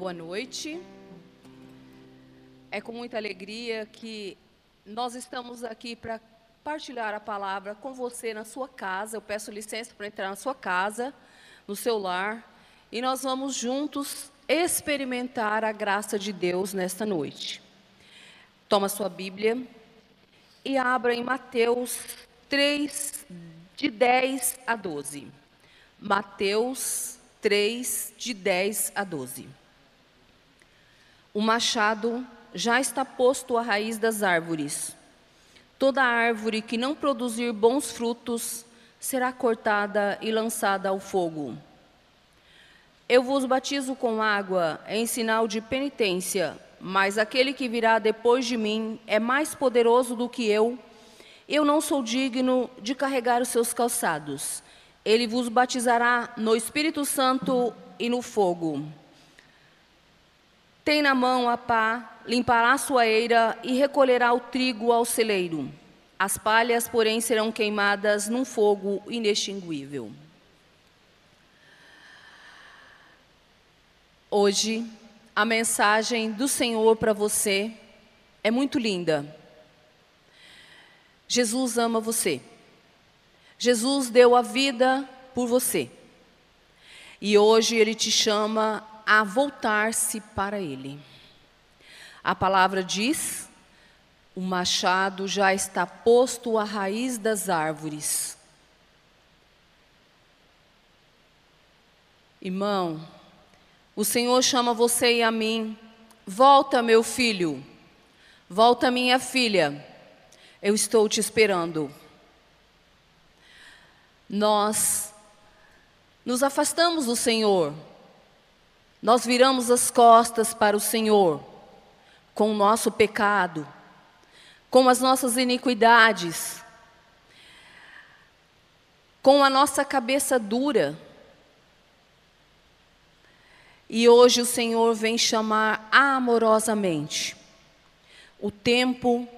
boa noite. É com muita alegria que nós estamos aqui para partilhar a palavra com você na sua casa. Eu peço licença para entrar na sua casa, no seu lar, e nós vamos juntos experimentar a graça de Deus nesta noite. Toma sua Bíblia e abra em Mateus 3, de 10 a 12. Mateus 3, de 10 a 12. O machado já está posto à raiz das árvores. Toda árvore que não produzir bons frutos será cortada e lançada ao fogo. Eu vos batizo com água em sinal de penitência, mas aquele que virá depois de mim é mais poderoso do que eu. Eu não sou digno de carregar os seus calçados. Ele vos batizará no Espírito Santo e no fogo. Tem na mão a pá, limpará a sua eira e recolherá o trigo ao celeiro. As palhas, porém, serão queimadas num fogo inextinguível. Hoje, a mensagem do Senhor para você é muito linda. Jesus ama você. Jesus deu a vida por você. E hoje ele te chama a voltar-se para ele. A palavra diz: o machado já está posto à raiz das árvores. Irmão, o Senhor chama você e a mim. Volta, meu filho. Volta, minha filha. Eu estou te esperando nós nos afastamos do Senhor, nós viramos as costas para o Senhor com o nosso pecado, com as nossas iniquidades, com a nossa cabeça dura. E hoje o Senhor vem chamar amorosamente. O tempo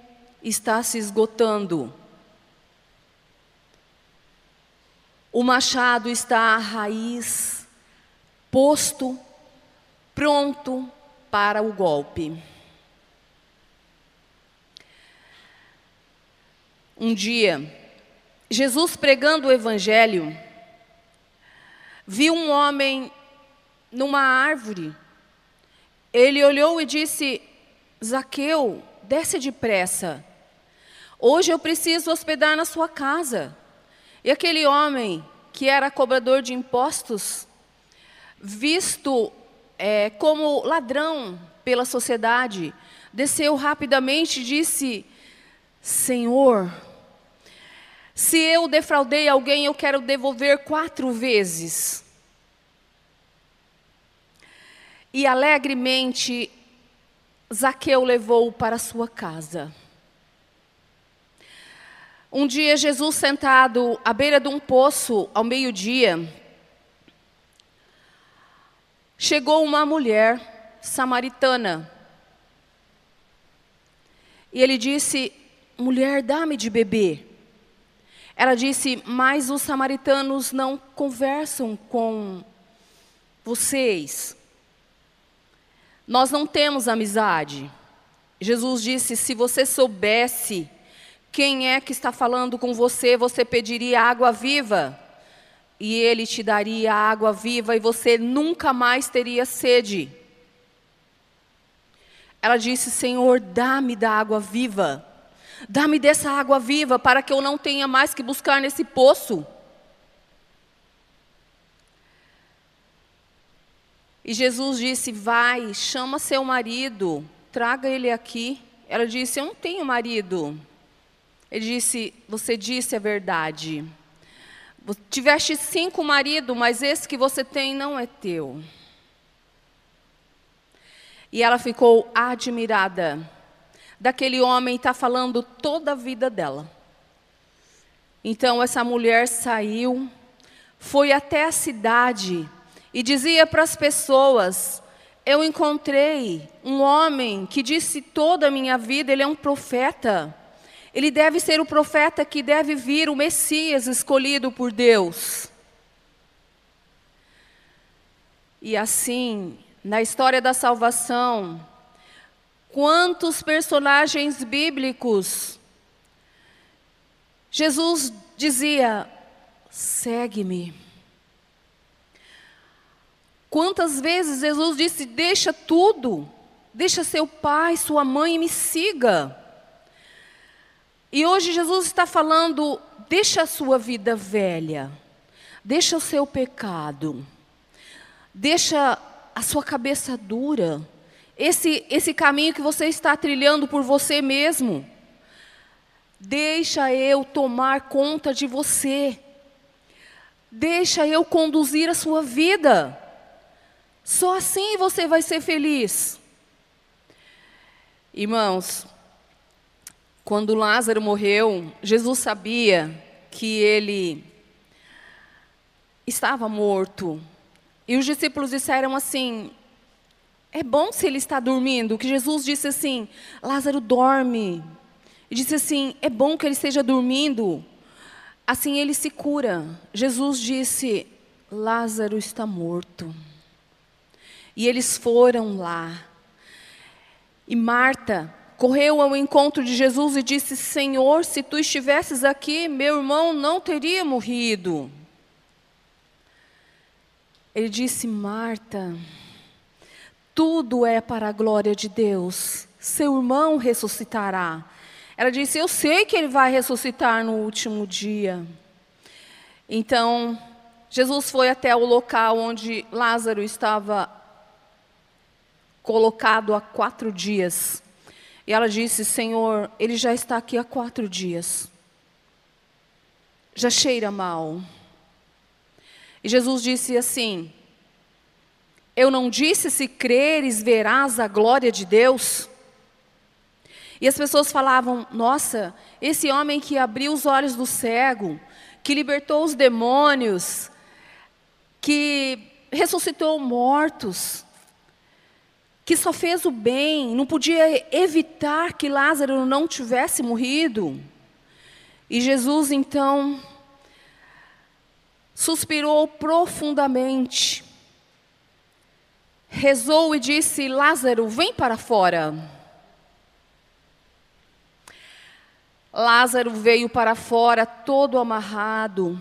está se esgotando. O machado está à raiz, posto, pronto para o golpe. Um dia, Jesus pregando o Evangelho, viu um homem numa árvore. Ele olhou e disse: Zaqueu, desce depressa. Hoje eu preciso hospedar na sua casa. E aquele homem que era cobrador de impostos, visto é, como ladrão pela sociedade, desceu rapidamente e disse: Senhor, se eu defraudei alguém, eu quero devolver quatro vezes. E alegremente Zaqueu levou para sua casa. Um dia, Jesus sentado à beira de um poço, ao meio-dia, chegou uma mulher samaritana. E ele disse: Mulher, dá-me de beber. Ela disse: Mas os samaritanos não conversam com vocês. Nós não temos amizade. Jesus disse: Se você soubesse quem é que está falando com você? Você pediria água viva e ele te daria água viva e você nunca mais teria sede. Ela disse: Senhor, dá-me da água viva. Dá-me dessa água viva para que eu não tenha mais que buscar nesse poço. E Jesus disse: Vai, chama seu marido, traga ele aqui. Ela disse: Eu não tenho marido. Ele disse: Você disse a verdade. Tiveste cinco maridos, mas esse que você tem não é teu. E ela ficou admirada daquele homem está falando toda a vida dela. Então essa mulher saiu, foi até a cidade e dizia para as pessoas: Eu encontrei um homem que disse toda a minha vida, ele é um profeta. Ele deve ser o profeta que deve vir, o Messias escolhido por Deus. E assim, na história da salvação, quantos personagens bíblicos Jesus dizia: segue-me. Quantas vezes Jesus disse: deixa tudo, deixa seu pai, sua mãe e me siga. E hoje Jesus está falando: deixa a sua vida velha, deixa o seu pecado, deixa a sua cabeça dura, esse, esse caminho que você está trilhando por você mesmo. Deixa eu tomar conta de você. Deixa eu conduzir a sua vida. Só assim você vai ser feliz. Irmãos, quando Lázaro morreu, Jesus sabia que ele estava morto. E os discípulos disseram assim: É bom se ele está dormindo. Que Jesus disse assim: Lázaro dorme. E disse assim: É bom que ele esteja dormindo. Assim ele se cura. Jesus disse: Lázaro está morto. E eles foram lá. E Marta correu ao encontro de Jesus e disse: Senhor, se tu estivesses aqui, meu irmão não teria morrido. Ele disse: Marta, tudo é para a glória de Deus. Seu irmão ressuscitará. Ela disse: Eu sei que ele vai ressuscitar no último dia. Então, Jesus foi até o local onde Lázaro estava colocado há quatro dias. E ela disse: Senhor, ele já está aqui há quatro dias. Já cheira mal. E Jesus disse assim: Eu não disse se creres verás a glória de Deus? E as pessoas falavam: Nossa, esse homem que abriu os olhos do cego, que libertou os demônios, que ressuscitou mortos, que só fez o bem, não podia evitar que Lázaro não tivesse morrido. E Jesus então suspirou profundamente, rezou e disse: Lázaro, vem para fora. Lázaro veio para fora todo amarrado,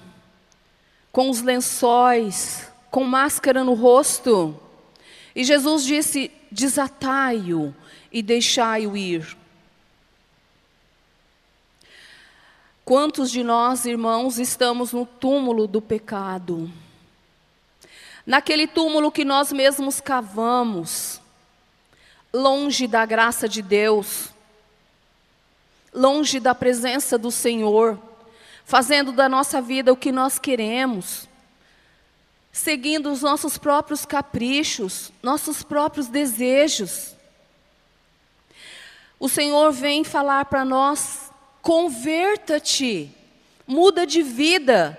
com os lençóis, com máscara no rosto. E Jesus disse: desatai-o e deixai-o ir. Quantos de nós, irmãos, estamos no túmulo do pecado? Naquele túmulo que nós mesmos cavamos, longe da graça de Deus, longe da presença do Senhor, fazendo da nossa vida o que nós queremos, seguindo os nossos próprios caprichos, nossos próprios desejos. O Senhor vem falar para nós: converta-te, muda de vida.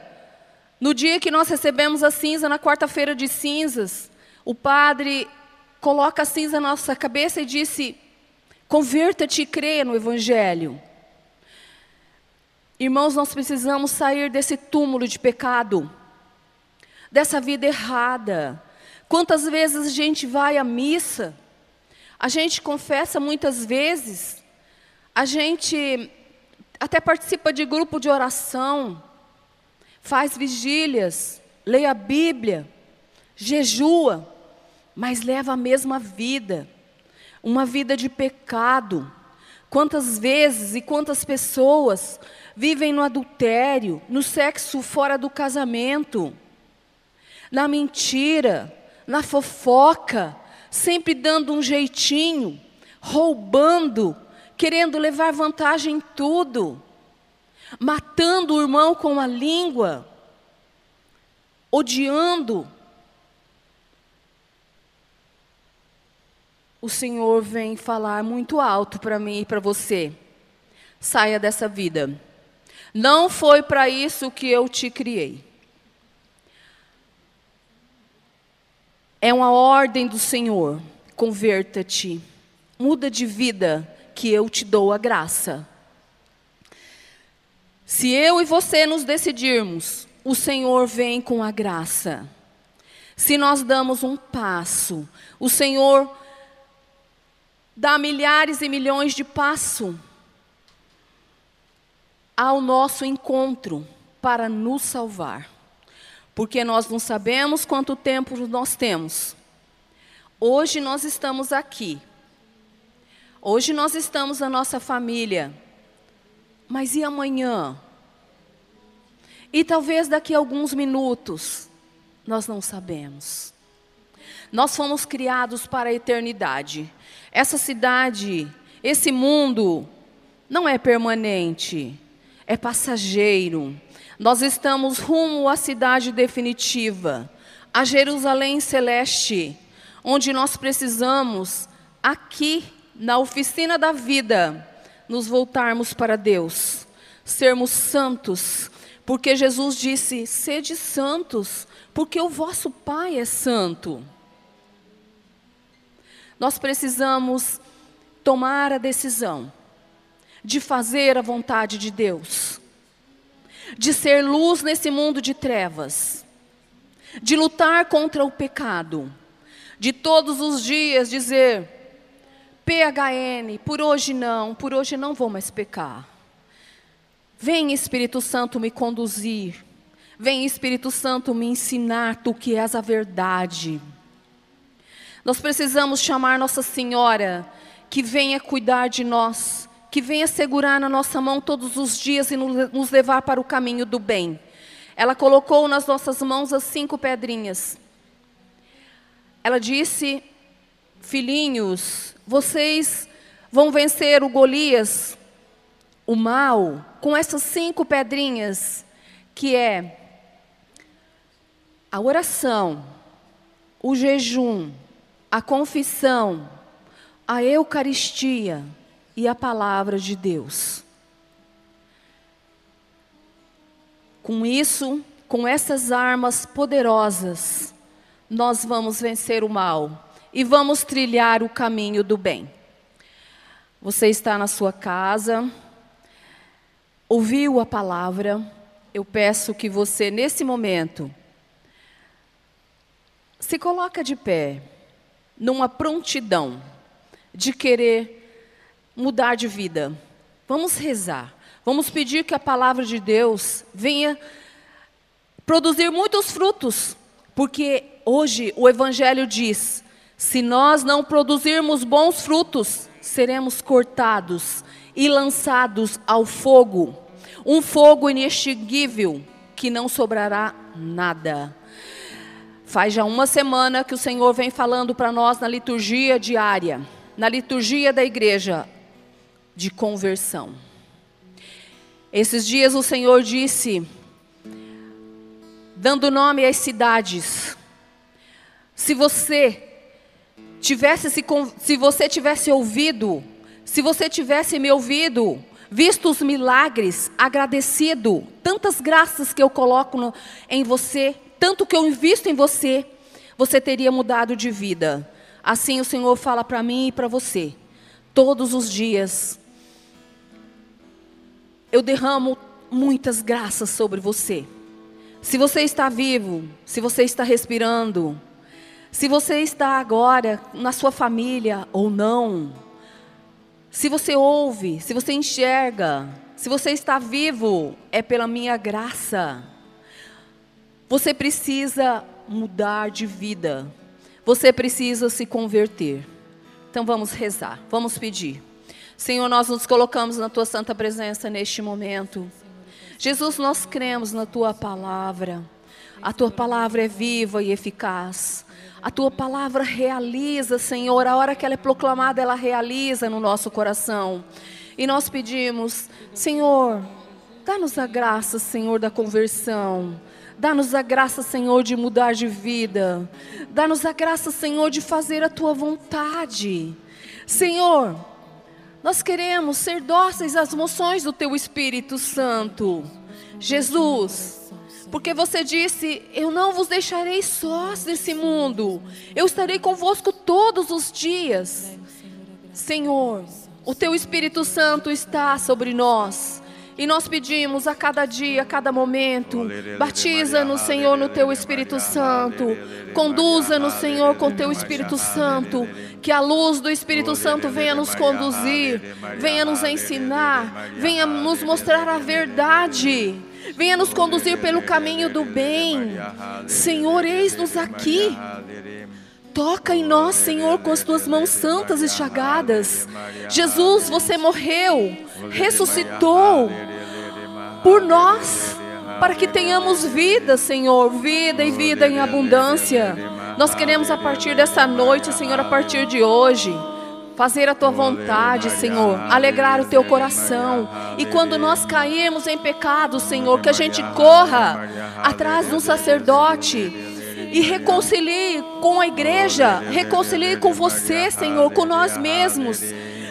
No dia que nós recebemos a cinza, na quarta-feira de cinzas, o padre coloca a cinza na nossa cabeça e disse: converta-te e creia no Evangelho. Irmãos, nós precisamos sair desse túmulo de pecado dessa vida errada. Quantas vezes a gente vai à missa, a gente confessa muitas vezes, a gente até participa de grupo de oração, faz vigílias, lê a Bíblia, jejua, mas leva a mesma vida, uma vida de pecado. Quantas vezes e quantas pessoas vivem no adultério, no sexo fora do casamento, na mentira, na fofoca, sempre dando um jeitinho, roubando, querendo levar vantagem em tudo, matando o irmão com a língua, odiando. O Senhor vem falar muito alto para mim e para você. Saia dessa vida. Não foi para isso que eu te criei. É uma ordem do Senhor. Converta-te. Muda de vida, que eu te dou a graça. Se eu e você nos decidirmos, o Senhor vem com a graça. Se nós damos um passo, o Senhor dá milhares e milhões de passos ao nosso encontro para nos salvar. Porque nós não sabemos quanto tempo nós temos. Hoje nós estamos aqui. Hoje nós estamos na nossa família. Mas e amanhã? E talvez daqui a alguns minutos, nós não sabemos. Nós fomos criados para a eternidade. Essa cidade, esse mundo, não é permanente, é passageiro. Nós estamos rumo à cidade definitiva, a Jerusalém celeste, onde nós precisamos, aqui na oficina da vida, nos voltarmos para Deus, sermos santos, porque Jesus disse: sede santos, porque o vosso Pai é santo. Nós precisamos tomar a decisão de fazer a vontade de Deus, de ser luz nesse mundo de trevas, de lutar contra o pecado, de todos os dias dizer: PHN, por hoje não, por hoje não vou mais pecar. Vem Espírito Santo me conduzir. Vem Espírito Santo me ensinar tu que és a verdade. Nós precisamos chamar Nossa Senhora que venha cuidar de nós, que venha segurar na nossa mão todos os dias e nos levar para o caminho do bem. Ela colocou nas nossas mãos as cinco pedrinhas. Ela disse: Filhinhos, vocês vão vencer o Golias o mal com essas cinco pedrinhas, que é a oração, o jejum, a confissão, a Eucaristia e a palavra de Deus. Com isso, com essas armas poderosas, nós vamos vencer o mal e vamos trilhar o caminho do bem. Você está na sua casa, ouviu a palavra, eu peço que você, nesse momento, se coloca de pé, numa prontidão de querer mudar de vida. Vamos rezar. Vamos pedir que a palavra de Deus venha produzir muitos frutos, porque hoje o Evangelho diz: se nós não produzirmos bons frutos, seremos cortados e lançados ao fogo um fogo inextinguível que não sobrará nada. Faz já uma semana que o Senhor vem falando para nós na liturgia diária, na liturgia da igreja, de conversão. Esses dias o Senhor disse, dando nome às cidades, se você tivesse se, se você tivesse ouvido, se você tivesse me ouvido, visto os milagres, agradecido, tantas graças que eu coloco no, em você, tanto que eu invisto em você, você teria mudado de vida. Assim o Senhor fala para mim e para você, todos os dias. Eu derramo muitas graças sobre você. Se você está vivo, se você está respirando, se você está agora na sua família ou não, se você ouve, se você enxerga, se você está vivo, é pela minha graça. Você precisa mudar de vida. Você precisa se converter. Então vamos rezar, vamos pedir. Senhor, nós nos colocamos na tua santa presença neste momento. Jesus, nós cremos na tua palavra. A tua palavra é viva e eficaz. A tua palavra realiza, Senhor, a hora que ela é proclamada, ela realiza no nosso coração. E nós pedimos, Senhor, dá-nos a graça, Senhor, da conversão. Dá-nos a graça, Senhor, de mudar de vida. Dá-nos a graça, Senhor, de fazer a tua vontade. Senhor, nós queremos ser dóceis às moções do teu Espírito Santo. Jesus, porque você disse: Eu não vos deixarei sós nesse mundo, eu estarei convosco todos os dias. Senhor, o teu Espírito Santo está sobre nós E nós pedimos a cada dia, a cada momento, batiza-nos, Senhor, no Teu Espírito Santo. Conduza-nos, Senhor, com Teu Espírito Santo. Que a luz do Espírito Santo venha nos conduzir, venha nos ensinar, venha nos mostrar a verdade. Venha nos conduzir pelo caminho do bem. Senhor, eis-nos aqui. Toca em nós, Senhor, com as tuas mãos santas e chagadas. Jesus, você morreu, ressuscitou por nós, para que tenhamos vida, Senhor, vida e vida em abundância. Nós queremos a partir dessa noite, Senhor, a partir de hoje, fazer a tua vontade, Senhor, alegrar o teu coração. E quando nós cairmos em pecado, Senhor, que a gente corra atrás de um sacerdote e reconcilie com a igreja, reconcilie com você, Senhor, com nós mesmos,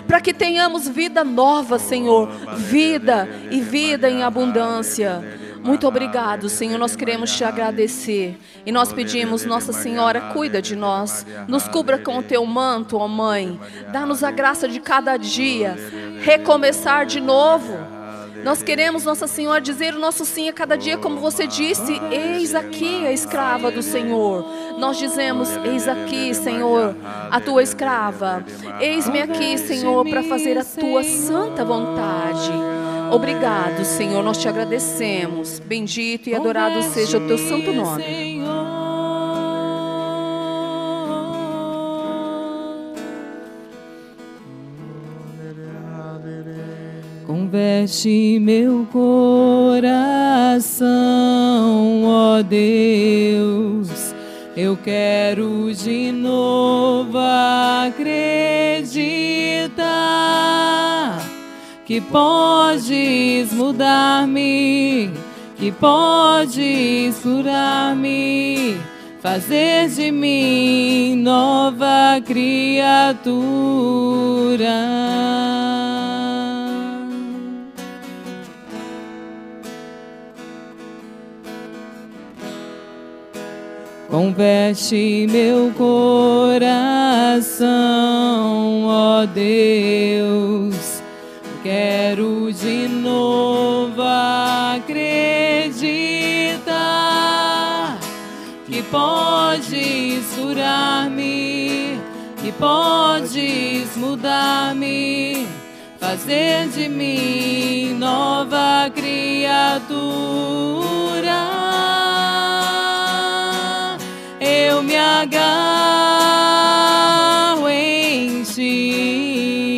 para que tenhamos vida nova, Senhor, vida e vida em abundância. Muito obrigado, Senhor. Nós queremos te agradecer. E nós pedimos, Nossa Senhora, cuida de nós. Nos cubra com o teu manto, ó Mãe. Dá-nos a graça de cada dia recomeçar de novo nós queremos, Nossa Senhora, dizer o nosso sim a cada dia, como você disse: Eis aqui a escrava do Senhor. Nós dizemos: Eis aqui, Senhor, a tua escrava. Eis-me aqui, Senhor, para fazer a tua santa vontade. Obrigado, Senhor, nós te agradecemos. Bendito e adorado seja o teu santo nome. Converte meu coração, ó Deus. Eu quero de novo acreditar que podes mudar-me, que podes curar-me, fazer de mim nova criatura. Converte meu coração, ó Deus. Quero de novo acreditar que podes curar-me, que podes mudar-me, fazer de mim nova criatura me agarro em ti,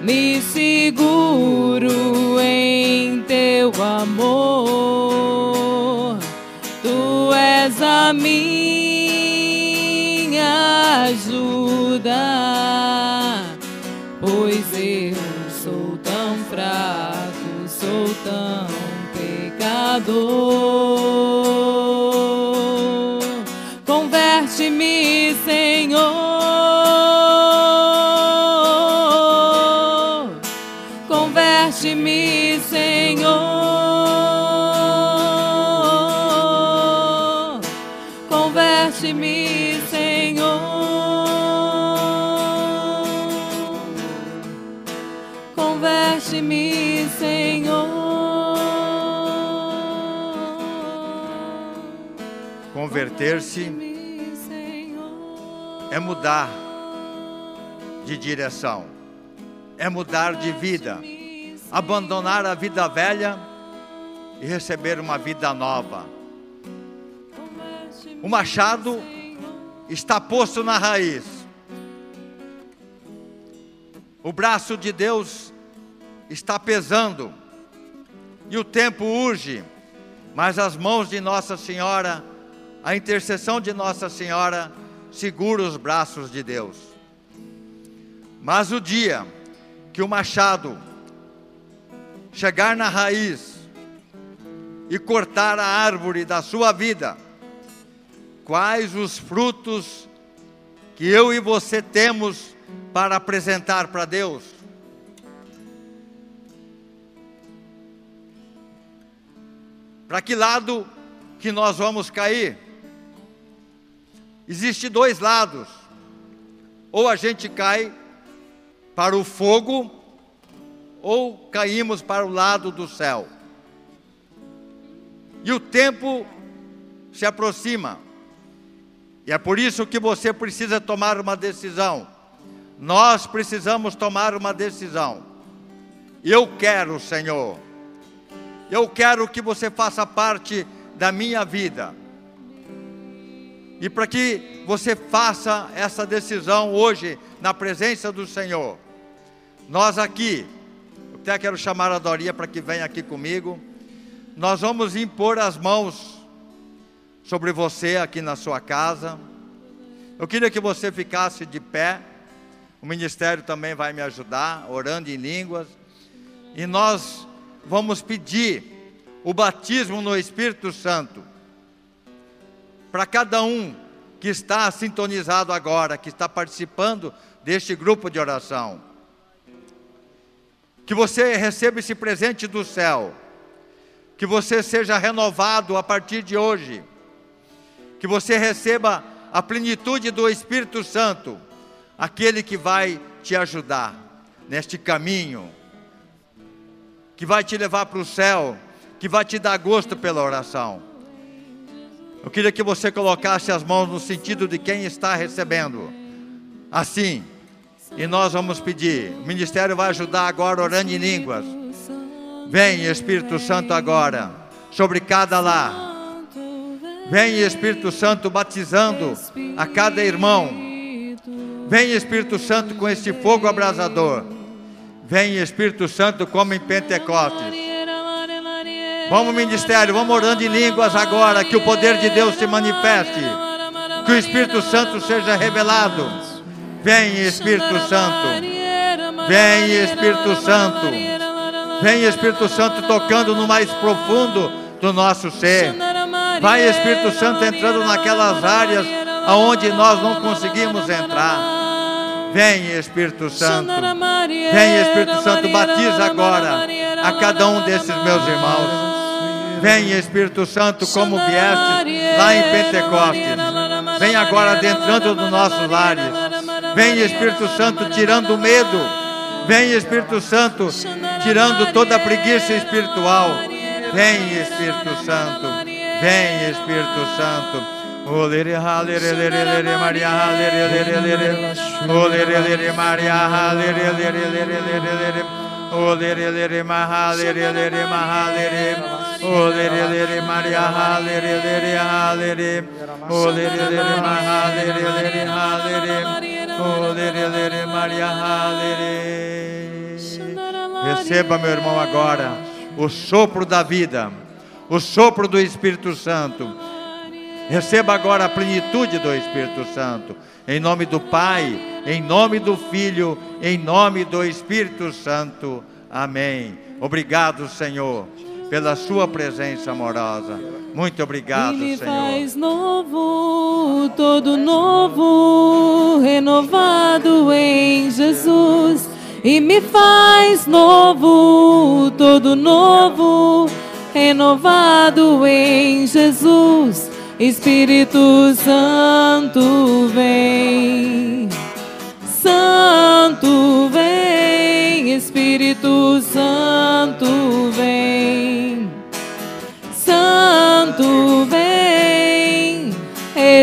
me seguro em teu amor, tu és a minha ajuda, pois eu sou tão fraco, sou tão pecador. Converte-me, Senhor. Converte-me, Senhor. Converte-me, Senhor. Converter-se é mudar de direção, é mudar de vida, abandonar a vida velha e receber uma vida nova. O machado está posto na raiz. O braço de Deus está pesando e o tempo urge, mas as mãos de Nossa Senhora, a intercessão de Nossa Senhora, segura os braços de Deus. Mas o dia que o machado chegar na raiz e cortar a árvore da sua vida, quais os frutos que eu e você temos para apresentar para Deus? Para que lado que nós vamos cair? Existem dois lados. Ou a gente cai para o fogo, ou caímos para o lado do céu. E o tempo se aproxima. E é por isso que você precisa tomar uma decisão. Nós precisamos tomar uma decisão. Eu quero, Senhor. Eu quero que você faça parte da minha vida. E para que você faça essa decisão hoje na presença do Senhor, nós aqui, até quero chamar a Doria para que venha aqui comigo. Nós vamos impor as mãos sobre você aqui na sua casa. Eu queria que você ficasse de pé. O ministério também vai me ajudar, orando em línguas. E nós vamos pedir o batismo no Espírito Santo para cada um que está sintonizado agora, que está participando deste grupo de oração. Que você receba esse presente do céu. Que você seja renovado a partir de hoje. Que você receba a plenitude do Espírito Santo, aquele que vai te ajudar neste caminho, que vai te levar para o céu, que vai te dar gosto pela oração. Eu queria que você colocasse as mãos no sentido de quem está recebendo. Assim. E nós vamos pedir. O ministério vai ajudar agora orando em línguas. Vem, Espírito Santo, agora. Sobre cada lar. Vem, Espírito Santo, batizando a cada irmão. Vem, Espírito Santo, com este fogo abrasador. Vem, Espírito Santo, como em Pentecostes. Vamos, ministério, vamos orando em línguas agora, que o poder de Deus se manifeste, que o Espírito Santo seja revelado. Vem, Espírito Santo, vem, Espírito Santo, vem, Espírito Santo, tocando no mais profundo do nosso ser. Vai, Espírito Santo, entrando naquelas áreas aonde nós não conseguimos entrar. Vem, Espírito Santo. Vem, Espírito Santo, batiza agora a cada um desses meus irmãos. Vem, Espírito Santo, como vieste lá em Pentecostes. Vem agora adentrando nos nossos lares. Vem, Espírito Santo, tirando o medo. Vem, Espírito Santo, tirando toda a preguiça espiritual. Vem, Espírito Santo. Vem, Espírito Santo. Maria, Maria, Maria, O lere lere Maria halere lere halere. O lere lere mahalere lere halere. O lere lere Maria halere. Receba, meu irmão, agora o sopro da vida, o sopro do Espírito Santo. Receba agora a plenitude do Espírito Santo. Em nome do Pai, em nome do Filho, em nome do Espírito Santo. Amém. Obrigado, Senhor pela sua presença amorosa. Muito obrigado, Ele Senhor. faz novo, todo novo, renovado em Jesus. E me faz novo, todo novo, renovado em Jesus. Espírito Santo vem, Santo vem,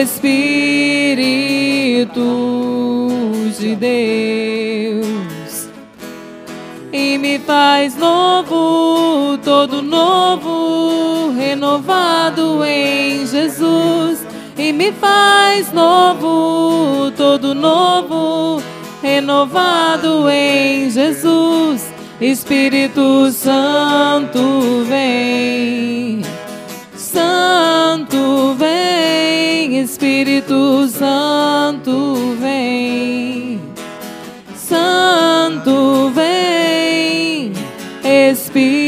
Espírito de Deus e me faz novo, todo novo, renovado em Jesus. E me faz novo, todo novo, renovado em Jesus. Espírito Santo vem, Santo vem, Espírito Santo vem. Santo vem, Espírito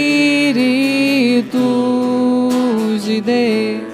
de Deus.